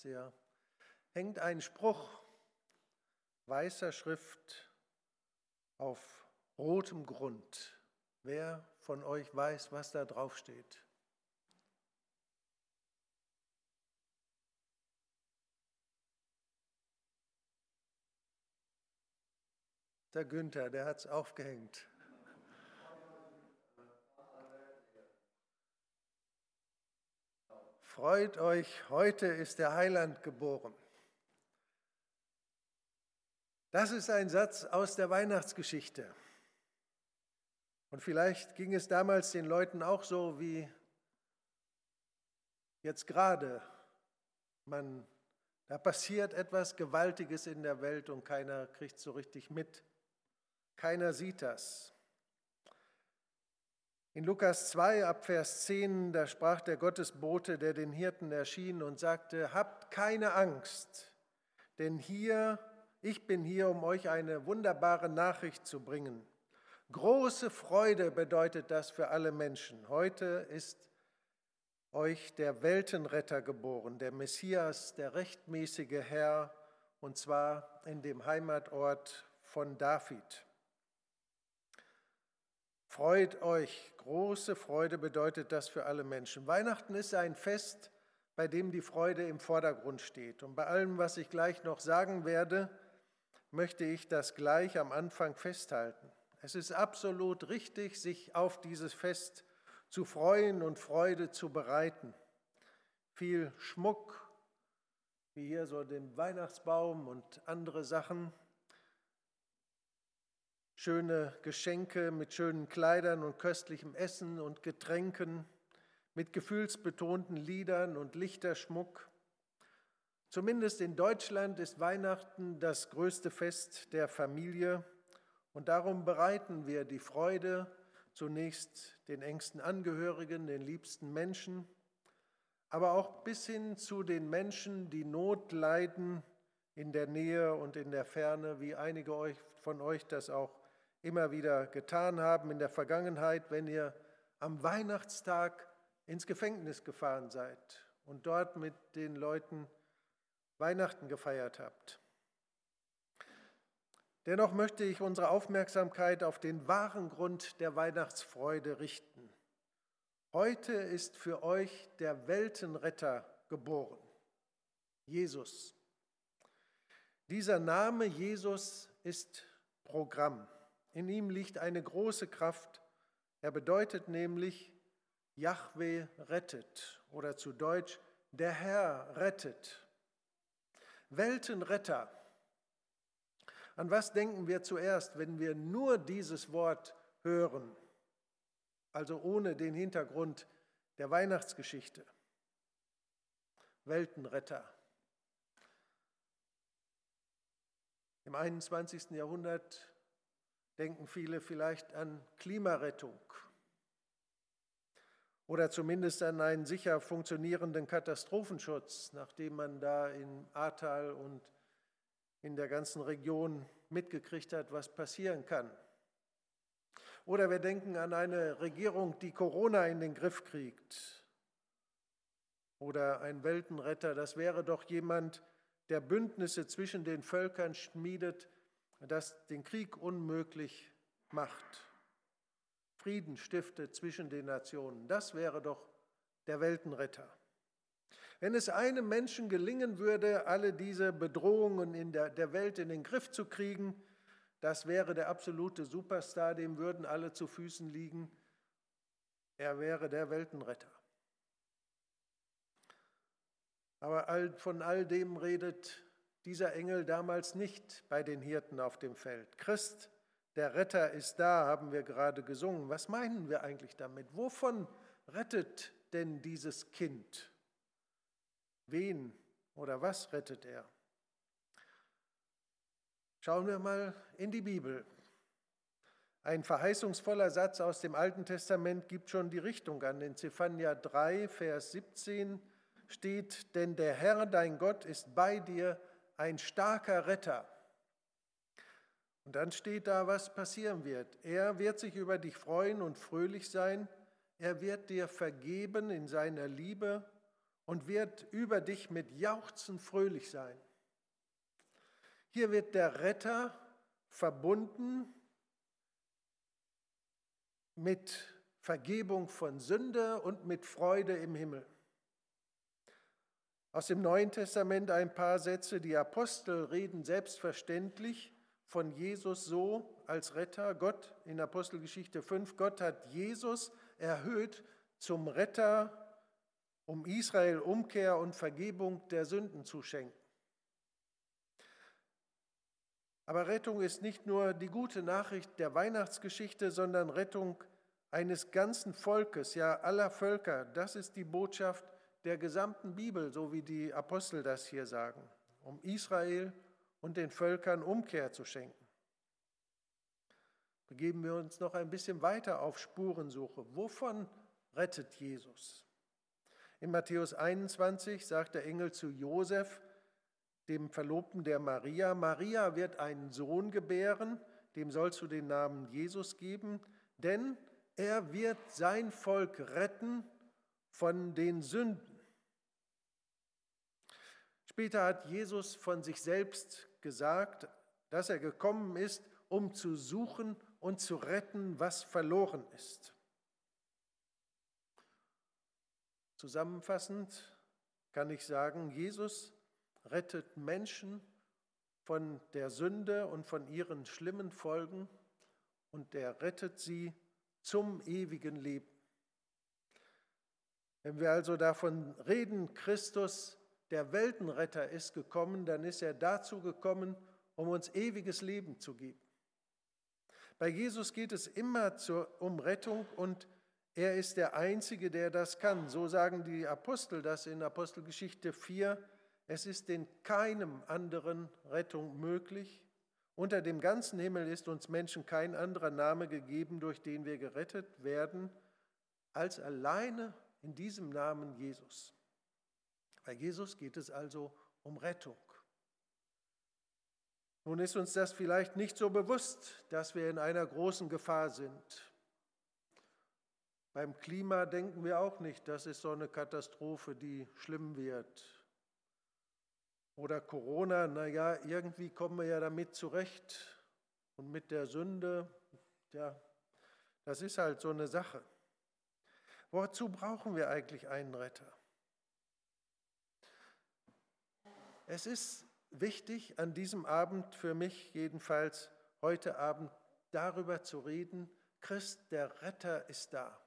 sehr, hängt ein Spruch weißer Schrift auf rotem Grund. Wer von euch weiß, was da drauf steht? Der Günther, der hat es aufgehängt. Freut euch, heute ist der Heiland geboren. Das ist ein Satz aus der Weihnachtsgeschichte. Und vielleicht ging es damals den Leuten auch so wie jetzt gerade. Man, da passiert etwas Gewaltiges in der Welt und keiner kriegt so richtig mit. Keiner sieht das. In Lukas 2 ab Vers 10, da sprach der Gottesbote, der den Hirten erschien und sagte, habt keine Angst, denn hier, ich bin hier, um euch eine wunderbare Nachricht zu bringen. Große Freude bedeutet das für alle Menschen. Heute ist euch der Weltenretter geboren, der Messias, der rechtmäßige Herr, und zwar in dem Heimatort von David. Freut euch, große Freude bedeutet das für alle Menschen. Weihnachten ist ein Fest, bei dem die Freude im Vordergrund steht. Und bei allem, was ich gleich noch sagen werde, möchte ich das gleich am Anfang festhalten. Es ist absolut richtig, sich auf dieses Fest zu freuen und Freude zu bereiten. Viel Schmuck, wie hier so den Weihnachtsbaum und andere Sachen, schöne Geschenke mit schönen Kleidern und köstlichem Essen und Getränken, mit gefühlsbetonten Liedern und Lichterschmuck. Zumindest in Deutschland ist Weihnachten das größte Fest der Familie und darum bereiten wir die Freude zunächst den engsten Angehörigen, den liebsten Menschen, aber auch bis hin zu den Menschen, die Not leiden in der Nähe und in der Ferne, wie einige von euch das auch immer wieder getan haben in der Vergangenheit, wenn ihr am Weihnachtstag ins Gefängnis gefahren seid und dort mit den Leuten Weihnachten gefeiert habt. Dennoch möchte ich unsere Aufmerksamkeit auf den wahren Grund der Weihnachtsfreude richten. Heute ist für euch der Weltenretter geboren, Jesus. Dieser Name Jesus ist Programm. In ihm liegt eine große Kraft. Er bedeutet nämlich, Yahweh rettet oder zu Deutsch, der Herr rettet. Weltenretter. An was denken wir zuerst, wenn wir nur dieses Wort hören, also ohne den Hintergrund der Weihnachtsgeschichte? Weltenretter. Im 21. Jahrhundert denken viele vielleicht an Klimarettung oder zumindest an einen sicher funktionierenden Katastrophenschutz, nachdem man da in Ahrtal und in der ganzen Region mitgekriegt hat, was passieren kann. Oder wir denken an eine Regierung, die Corona in den Griff kriegt. Oder ein Weltenretter, das wäre doch jemand, der Bündnisse zwischen den Völkern schmiedet, das den Krieg unmöglich macht, Frieden stiftet zwischen den Nationen. Das wäre doch der Weltenretter. Wenn es einem Menschen gelingen würde, alle diese Bedrohungen in der, der Welt in den Griff zu kriegen, das wäre der absolute Superstar, dem würden alle zu Füßen liegen. Er wäre der Weltenretter. Aber von all dem redet dieser Engel damals nicht bei den Hirten auf dem Feld. Christ, der Retter ist da, haben wir gerade gesungen. Was meinen wir eigentlich damit? Wovon rettet denn dieses Kind? Wen oder was rettet er? Schauen wir mal in die Bibel. Ein verheißungsvoller Satz aus dem Alten Testament gibt schon die Richtung an. In Zephania 3, Vers 17 steht, denn der Herr, dein Gott, ist bei dir, ein starker Retter. Und dann steht da, was passieren wird. Er wird sich über dich freuen und fröhlich sein. Er wird dir vergeben in seiner Liebe und wird über dich mit Jauchzen fröhlich sein. Hier wird der Retter verbunden mit Vergebung von Sünde und mit Freude im Himmel. Aus dem Neuen Testament ein paar Sätze. Die Apostel reden selbstverständlich von Jesus so als Retter. Gott in Apostelgeschichte 5, Gott hat Jesus erhöht zum Retter, um Israel Umkehr und Vergebung der Sünden zu schenken. Aber Rettung ist nicht nur die gute Nachricht der Weihnachtsgeschichte, sondern Rettung eines ganzen Volkes, ja aller Völker. Das ist die Botschaft der gesamten Bibel, so wie die Apostel das hier sagen, um Israel und den Völkern Umkehr zu schenken. Begeben wir uns noch ein bisschen weiter auf Spurensuche. Wovon rettet Jesus? In Matthäus 21 sagt der Engel zu Josef, dem Verlobten der Maria, Maria wird einen Sohn gebären, dem sollst du den Namen Jesus geben, denn er wird sein Volk retten von den Sünden. Später hat Jesus von sich selbst gesagt, dass er gekommen ist, um zu suchen und zu retten, was verloren ist. Zusammenfassend kann ich sagen, Jesus rettet Menschen von der Sünde und von ihren schlimmen Folgen und er rettet sie zum ewigen Leben. Wenn wir also davon reden, Christus, der Weltenretter, ist gekommen, dann ist er dazu gekommen, um uns ewiges Leben zu geben. Bei Jesus geht es immer zur, um Rettung und er ist der Einzige, der das kann. So sagen die Apostel das in Apostelgeschichte 4. Es ist in keinem anderen Rettung möglich. Unter dem ganzen Himmel ist uns Menschen kein anderer Name gegeben, durch den wir gerettet werden, als alleine in diesem Namen Jesus. Bei Jesus geht es also um Rettung. Nun ist uns das vielleicht nicht so bewusst, dass wir in einer großen Gefahr sind. Beim Klima denken wir auch nicht, das ist so eine Katastrophe, die schlimm wird. Oder Corona, naja, irgendwie kommen wir ja damit zurecht. Und mit der Sünde, ja, das ist halt so eine Sache. Wozu brauchen wir eigentlich einen Retter? Es ist wichtig, an diesem Abend für mich jedenfalls heute Abend darüber zu reden, Christ, der Retter ist da.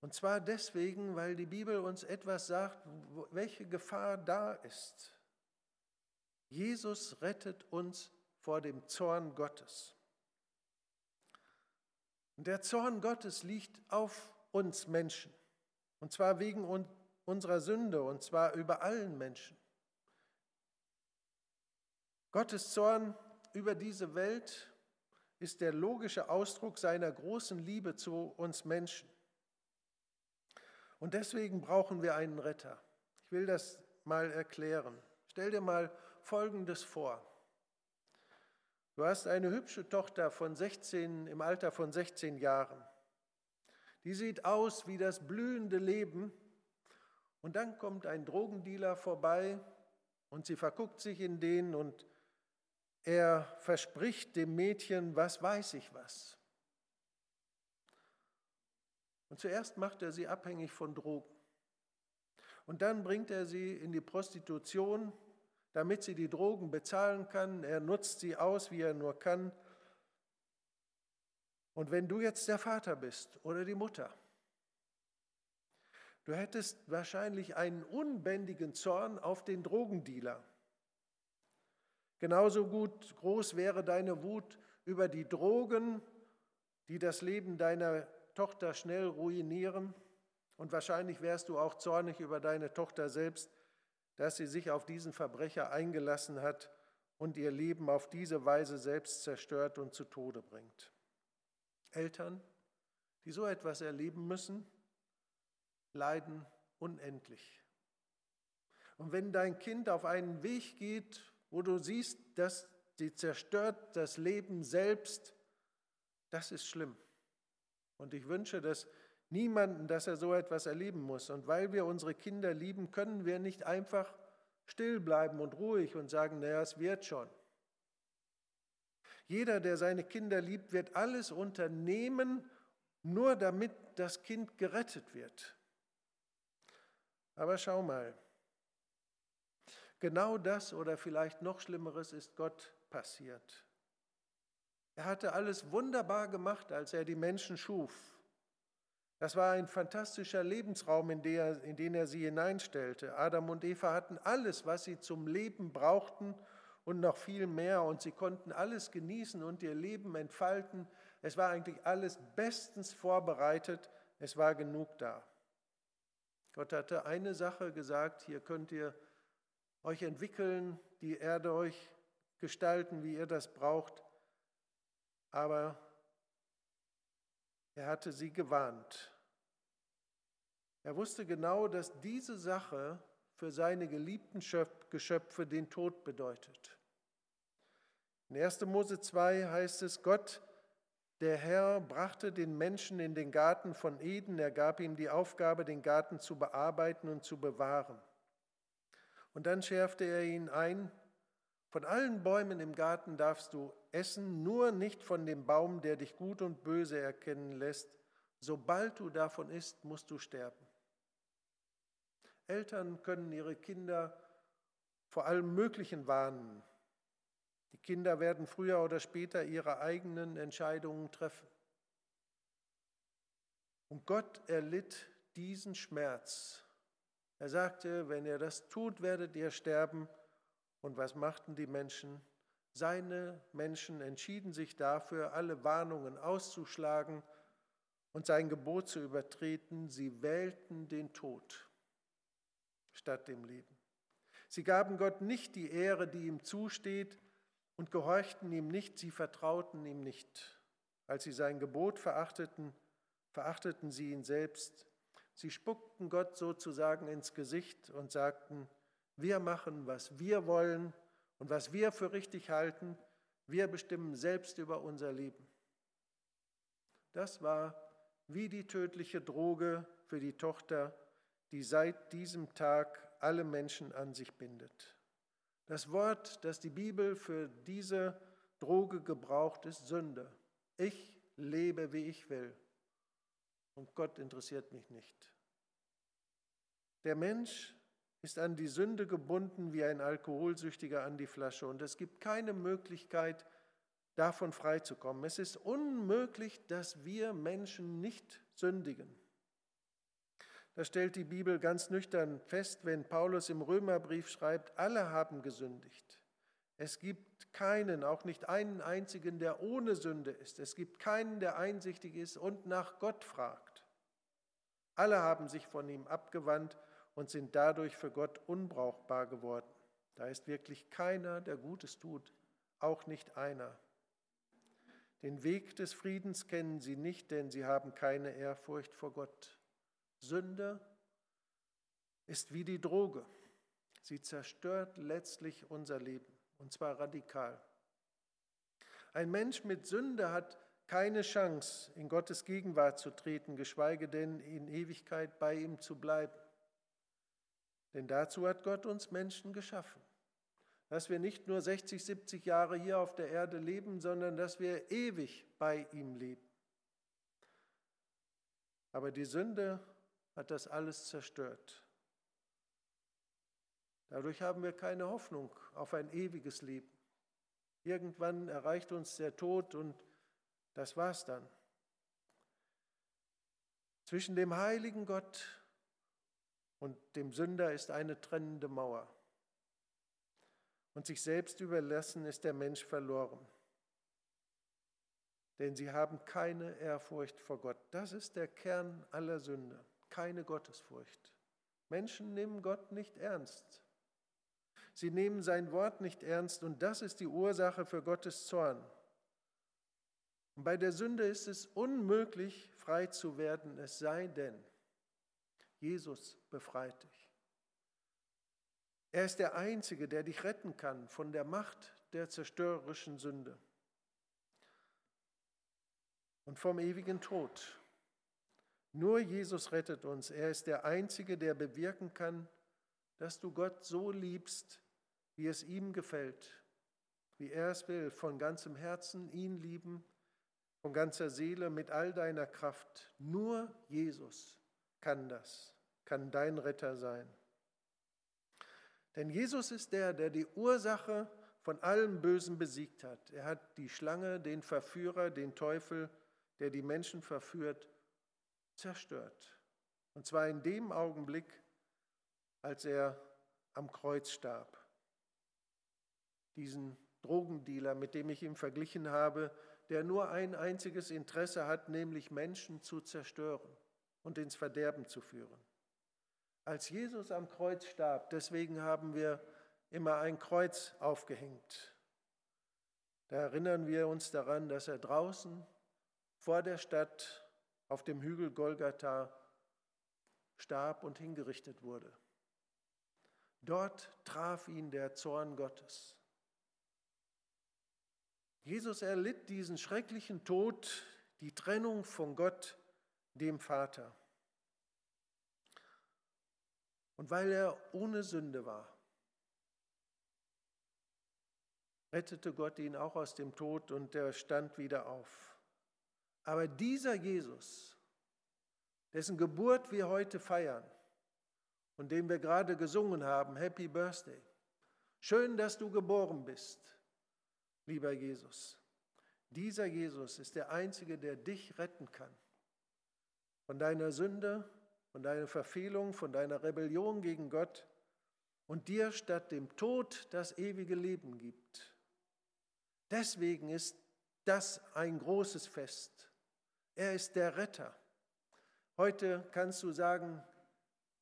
Und zwar deswegen, weil die Bibel uns etwas sagt, welche Gefahr da ist. Jesus rettet uns vor dem Zorn Gottes. Und der Zorn Gottes liegt auf uns Menschen. Und zwar wegen unserer Sünde, und zwar über allen Menschen. Gottes Zorn über diese Welt ist der logische Ausdruck seiner großen Liebe zu uns Menschen. Und deswegen brauchen wir einen Retter. Ich will das mal erklären. Stell dir mal Folgendes vor. Du hast eine hübsche Tochter von 16, im Alter von 16 Jahren. Die sieht aus wie das blühende Leben. Und dann kommt ein Drogendealer vorbei und sie verguckt sich in den und er verspricht dem Mädchen, was weiß ich was. Und zuerst macht er sie abhängig von Drogen. Und dann bringt er sie in die Prostitution, damit sie die Drogen bezahlen kann. Er nutzt sie aus, wie er nur kann. Und wenn du jetzt der Vater bist oder die Mutter, du hättest wahrscheinlich einen unbändigen Zorn auf den Drogendealer. Genauso gut groß wäre deine Wut über die Drogen, die das Leben deiner Tochter schnell ruinieren. Und wahrscheinlich wärst du auch zornig über deine Tochter selbst, dass sie sich auf diesen Verbrecher eingelassen hat und ihr Leben auf diese Weise selbst zerstört und zu Tode bringt. Eltern, die so etwas erleben müssen, leiden unendlich. Und wenn dein Kind auf einen Weg geht, wo du siehst, dass sie zerstört das Leben selbst, das ist schlimm. Und ich wünsche, dass niemanden, dass er so etwas erleben muss. Und weil wir unsere Kinder lieben, können wir nicht einfach still bleiben und ruhig und sagen, naja, es wird schon. Jeder, der seine Kinder liebt, wird alles unternehmen, nur damit das Kind gerettet wird. Aber schau mal, genau das oder vielleicht noch Schlimmeres ist Gott passiert. Er hatte alles wunderbar gemacht, als er die Menschen schuf. Das war ein fantastischer Lebensraum, in, der, in den er sie hineinstellte. Adam und Eva hatten alles, was sie zum Leben brauchten und noch viel mehr. Und sie konnten alles genießen und ihr Leben entfalten. Es war eigentlich alles bestens vorbereitet. Es war genug da. Gott hatte eine Sache gesagt, hier könnt ihr euch entwickeln, die Erde euch gestalten, wie ihr das braucht aber er hatte sie gewarnt. Er wusste genau, dass diese Sache für seine geliebten Geschöpfe den Tod bedeutet. In 1. Mose 2 heißt es, Gott, der Herr, brachte den Menschen in den Garten von Eden, er gab ihm die Aufgabe, den Garten zu bearbeiten und zu bewahren. Und dann schärfte er ihn ein, von allen Bäumen im Garten darfst du essen, nur nicht von dem Baum, der dich gut und böse erkennen lässt. Sobald du davon isst, musst du sterben. Eltern können ihre Kinder vor allem Möglichen warnen. Die Kinder werden früher oder später ihre eigenen Entscheidungen treffen. Und Gott erlitt diesen Schmerz. Er sagte, wenn ihr das tut, werdet ihr sterben. Und was machten die Menschen? Seine Menschen entschieden sich dafür, alle Warnungen auszuschlagen und sein Gebot zu übertreten. Sie wählten den Tod statt dem Leben. Sie gaben Gott nicht die Ehre, die ihm zusteht, und gehorchten ihm nicht, sie vertrauten ihm nicht. Als sie sein Gebot verachteten, verachteten sie ihn selbst. Sie spuckten Gott sozusagen ins Gesicht und sagten, wir machen, was wir wollen und was wir für richtig halten. Wir bestimmen selbst über unser Leben. Das war wie die tödliche Droge für die Tochter, die seit diesem Tag alle Menschen an sich bindet. Das Wort, das die Bibel für diese Droge gebraucht, ist Sünde. Ich lebe, wie ich will. Und Gott interessiert mich nicht. Der Mensch ist an die Sünde gebunden wie ein Alkoholsüchtiger an die Flasche und es gibt keine Möglichkeit, davon freizukommen. Es ist unmöglich, dass wir Menschen nicht sündigen. Das stellt die Bibel ganz nüchtern fest, wenn Paulus im Römerbrief schreibt, alle haben gesündigt. Es gibt keinen, auch nicht einen einzigen, der ohne Sünde ist. Es gibt keinen, der einsichtig ist und nach Gott fragt. Alle haben sich von ihm abgewandt und sind dadurch für Gott unbrauchbar geworden. Da ist wirklich keiner, der Gutes tut, auch nicht einer. Den Weg des Friedens kennen sie nicht, denn sie haben keine Ehrfurcht vor Gott. Sünde ist wie die Droge. Sie zerstört letztlich unser Leben, und zwar radikal. Ein Mensch mit Sünde hat keine Chance, in Gottes Gegenwart zu treten, geschweige denn in Ewigkeit bei ihm zu bleiben. Denn dazu hat Gott uns Menschen geschaffen. Dass wir nicht nur 60, 70 Jahre hier auf der Erde leben, sondern dass wir ewig bei ihm leben. Aber die Sünde hat das alles zerstört. Dadurch haben wir keine Hoffnung auf ein ewiges Leben. Irgendwann erreicht uns der Tod und das war's dann. Zwischen dem heiligen Gott und dem Sünder ist eine trennende Mauer. Und sich selbst überlassen ist der Mensch verloren. Denn sie haben keine Ehrfurcht vor Gott. Das ist der Kern aller Sünde, keine Gottesfurcht. Menschen nehmen Gott nicht ernst. Sie nehmen sein Wort nicht ernst und das ist die Ursache für Gottes Zorn. Und bei der Sünde ist es unmöglich, frei zu werden, es sei denn, Jesus befreit dich. Er ist der Einzige, der dich retten kann von der Macht der zerstörerischen Sünde und vom ewigen Tod. Nur Jesus rettet uns. Er ist der Einzige, der bewirken kann, dass du Gott so liebst, wie es ihm gefällt, wie er es will, von ganzem Herzen ihn lieben, von ganzer Seele, mit all deiner Kraft. Nur Jesus kann das, kann dein Retter sein. Denn Jesus ist der, der die Ursache von allem Bösen besiegt hat. Er hat die Schlange, den Verführer, den Teufel, der die Menschen verführt, zerstört. Und zwar in dem Augenblick, als er am Kreuz starb. Diesen Drogendealer, mit dem ich ihn verglichen habe, der nur ein einziges Interesse hat, nämlich Menschen zu zerstören und ins Verderben zu führen. Als Jesus am Kreuz starb, deswegen haben wir immer ein Kreuz aufgehängt. Da erinnern wir uns daran, dass er draußen vor der Stadt auf dem Hügel Golgatha starb und hingerichtet wurde. Dort traf ihn der Zorn Gottes. Jesus erlitt diesen schrecklichen Tod, die Trennung von Gott, dem Vater. Und weil er ohne Sünde war, rettete Gott ihn auch aus dem Tod und er stand wieder auf. Aber dieser Jesus, dessen Geburt wir heute feiern und den wir gerade gesungen haben, Happy Birthday, schön, dass du geboren bist, lieber Jesus. Dieser Jesus ist der Einzige, der dich retten kann von deiner Sünde von deiner Verfehlung, von deiner Rebellion gegen Gott und dir statt dem Tod das ewige Leben gibt. Deswegen ist das ein großes Fest. Er ist der Retter. Heute kannst du sagen,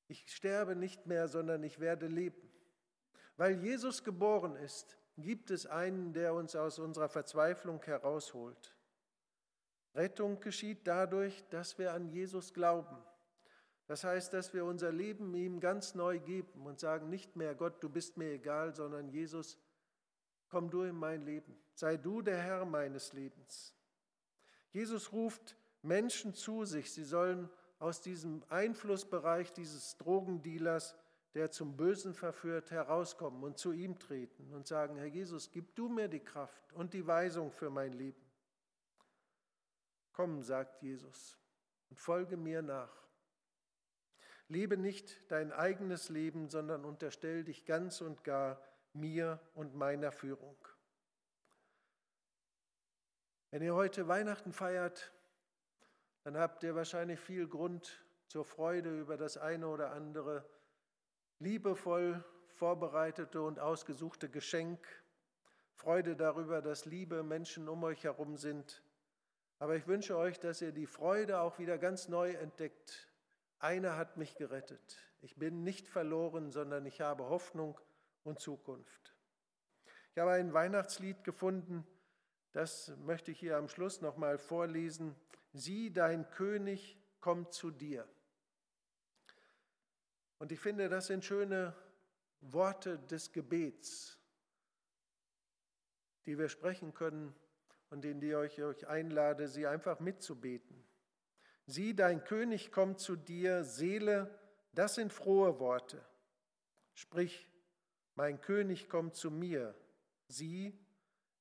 ich sterbe nicht mehr, sondern ich werde leben. Weil Jesus geboren ist, gibt es einen, der uns aus unserer Verzweiflung herausholt. Rettung geschieht dadurch, dass wir an Jesus glauben. Das heißt, dass wir unser Leben ihm ganz neu geben und sagen, nicht mehr Gott, du bist mir egal, sondern Jesus, komm du in mein Leben. Sei du der Herr meines Lebens. Jesus ruft Menschen zu sich, sie sollen aus diesem Einflussbereich dieses Drogendealers, der zum Bösen verführt, herauskommen und zu ihm treten und sagen, Herr Jesus, gib du mir die Kraft und die Weisung für mein Leben. Komm, sagt Jesus, und folge mir nach. Lebe nicht dein eigenes Leben, sondern unterstell dich ganz und gar mir und meiner Führung. Wenn ihr heute Weihnachten feiert, dann habt ihr wahrscheinlich viel Grund zur Freude über das eine oder andere liebevoll vorbereitete und ausgesuchte Geschenk, Freude darüber, dass liebe Menschen um euch herum sind. Aber ich wünsche euch, dass ihr die Freude auch wieder ganz neu entdeckt einer hat mich gerettet. Ich bin nicht verloren, sondern ich habe Hoffnung und Zukunft. Ich habe ein Weihnachtslied gefunden, das möchte ich hier am Schluss nochmal vorlesen. Sieh, dein König kommt zu dir. Und ich finde, das sind schöne Worte des Gebets, die wir sprechen können und in die ich euch einlade, sie einfach mitzubeten. Sieh, dein König kommt zu dir, Seele, das sind frohe Worte. Sprich, mein König kommt zu mir. Sieh,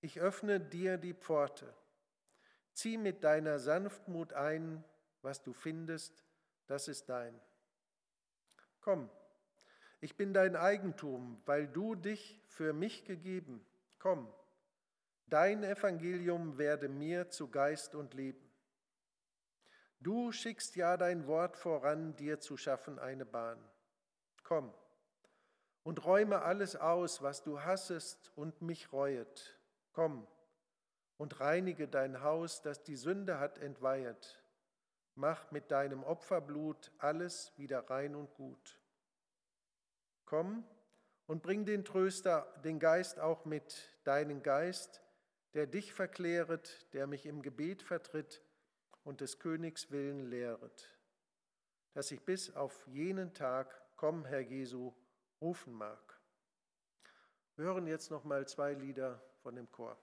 ich öffne dir die Pforte. Zieh mit deiner Sanftmut ein, was du findest, das ist dein. Komm, ich bin dein Eigentum, weil du dich für mich gegeben. Komm, dein Evangelium werde mir zu Geist und Leben. Du schickst ja dein Wort voran, dir zu schaffen eine Bahn. Komm und räume alles aus, was du hassest und mich reuet. Komm und reinige dein Haus, das die Sünde hat entweihet. Mach mit deinem Opferblut alles wieder rein und gut. Komm und bring den Tröster, den Geist auch mit, deinen Geist, der dich verkläret, der mich im Gebet vertritt, und des Königs Willen lehret, dass ich bis auf jenen Tag, komm, Herr Jesu, rufen mag. Wir hören jetzt noch mal zwei Lieder von dem Chor.